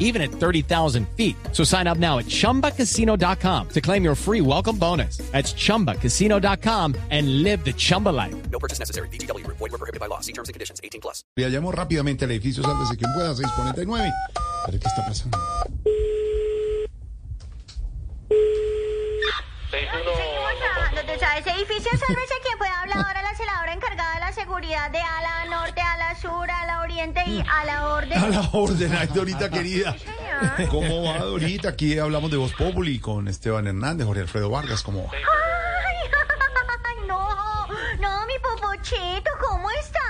even at 30,000 feet. So sign up now at chumbacasino.com to claim your free welcome bonus. That's chumbacasino.com and live the Chumba life. No purchase necessary. BGW. Void were prohibited by law. See terms and conditions. 18 plus. Le llamo rápidamente al edificio, sálvese quien pueda, 649. A ver qué está pasando. Seguimos trabajando, tú sabes, edificio sálvese quien pueda hablar ahora la celadora encargada de la seguridad de ala norte, ala sur, ala oriente y a la orden. A la orden, ay, Dorita querida. ¿Cómo va, Dorita? Aquí hablamos de Voz Populi con Esteban Hernández, Jorge Alfredo Vargas. ¿Cómo va? Ay, ay, no, no, mi popochito, ¿cómo estás?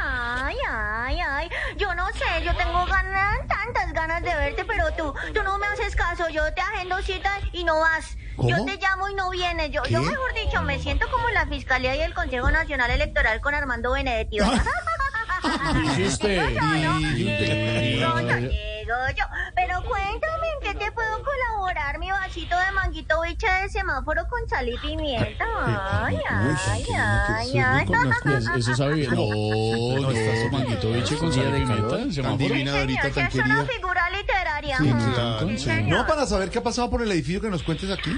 Ay, ay, ay, yo no sé, yo tengo ganas, tantas ganas de verte, pero tú, tú no me haces caso, yo te agendo citas y no vas. Yo te llamo y no vienes, yo, yo mejor dicho, me siento como la Fiscalía y el Consejo Nacional Electoral con Armando Benedetti. yo, ¿no? Y- Digo yo. Pero cuéntame, ¿en qué te puedo colaborar mi vasito de manguito biche de semáforo con sal y pimienta? Ay, ay, ay, ay. Eso- sabe bien. No, no, está manguito biche con sal y pimienta, semáforo. divina, Señor, tan esa es una querida. figura literaria. No, para saber qué ha pasado por el edificio que nos cuentes aquí.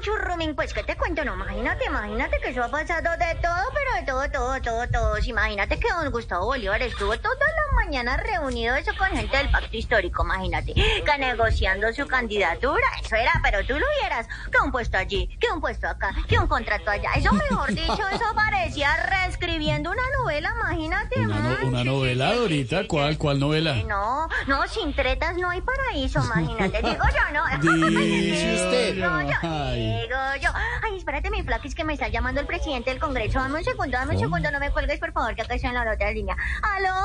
Cuchurrumín, pues que te cuento, no, imagínate, imagínate que eso ha pasado de todo, pero de todo, todo, todo, todo. Imagínate que don Gustavo Bolívar estuvo toda la mañana reunido eso con gente del pacto histórico, imagínate, que negociando su candidatura, eso era, pero tú lo vieras, que un puesto allí, que un puesto acá, que un contrato allá, eso mejor dicho, eso parecía reescribiendo una novela, imagínate. Una, no- una novela, Dorita. ¿Cuál, cuál novela? No, no, sin tretas no hay paraíso, imagínate. Digo yo, ¿no? Dice usted. Digo yo, digo yo. Ay, espérate, mi flaquis, que me está llamando el presidente del Congreso. Dame un segundo, dame un segundo, no me cuelgues, por favor, que acá estoy en la otra línea. ¿Aló?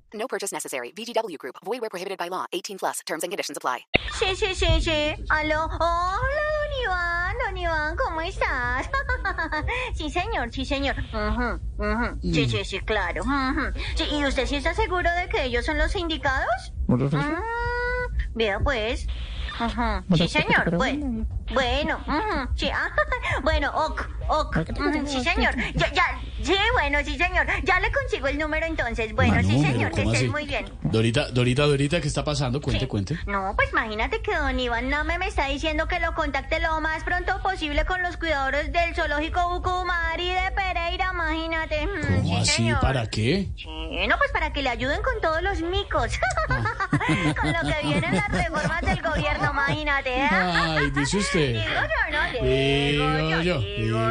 No purchase necessary. VGW Group. Void where prohibited by law. 18 plus. Terms and conditions apply. Sí, sí, sí, sí. ¿Aló? Hola, don Iván, don Iván, ¿cómo estás? sí, señor, sí, señor. Ujú, ujú. Sí, sí, sí, claro. Ujú. Sí, ¿Y usted sí está seguro de que ellos son los indicados? Mm, vea pues. Ujú, Sí, señor. Bueno, bueno, sí, ah, bueno, ok, ok. Sí, señor. Ya, ya, bueno, sí, señor. Ya le consigo el número entonces. Bueno, sí, señor, que ¿cómo estés así? muy bien. Dorita, Dorita, Dorita, ¿qué está pasando? Cuente, Sí. cuente. No, pues imagínate que don Iván Name me está diciendo que lo contacte lo más pronto posible con los cuidadores del zoológico Bucumari de Pereira, imagínate. Mm, ¿Cómo sí, así? señor. ¿Para qué? Sí, no, pues para que le ayuden con todos los micos. con lo que vienen las reformas del gobierno, imagínate. Ay, dice usted. Digo yo, ¿no? Digo yo,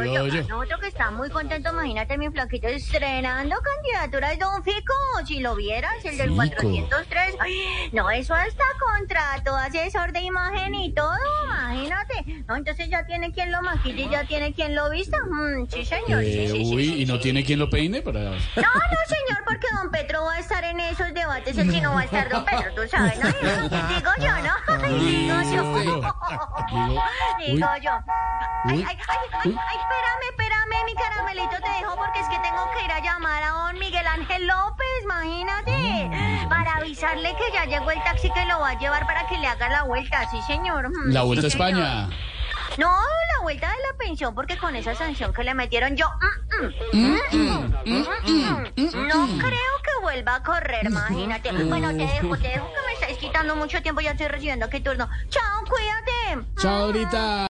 digo yo. Nosotros que está muy contento, imagínate mi flaquito estrenando candidatura de Don Fico. Si lo vieras, el del Fico. 403. Ay, no, eso hasta contrato, asesor de imagen y todo, imagínate. No, entonces ya tiene quien lo maquille, ya tiene quien lo vista. Mm, sí, señor. Eh, sí, sí, uy, sí, ¿y no tiene quien lo peine para...? No, no, señor, porque don Petro va a estar en esos debates, el chino va a estar don Petro, tú sabes, ¿no? Digo yo, ¿no? Digo yo. Digo, yo. Ay, ay, ay, ay, ay, espérame, espérame, avisarle que ya llegó el taxi que lo va a llevar para que le haga la vuelta, sí, señor. Mm, La sí, Vuelta a señor. España. No, la vuelta de la pensión, porque con esa sanción que le metieron yo... mm, mm, mm, mm, mm, no creo que vuelva a correr, imagínate. Bueno, te dejo, te dejo que me estáis quitando mucho tiempo, ya estoy recibiendo aquí turno. Chao, cuídate. Chao, Dorita.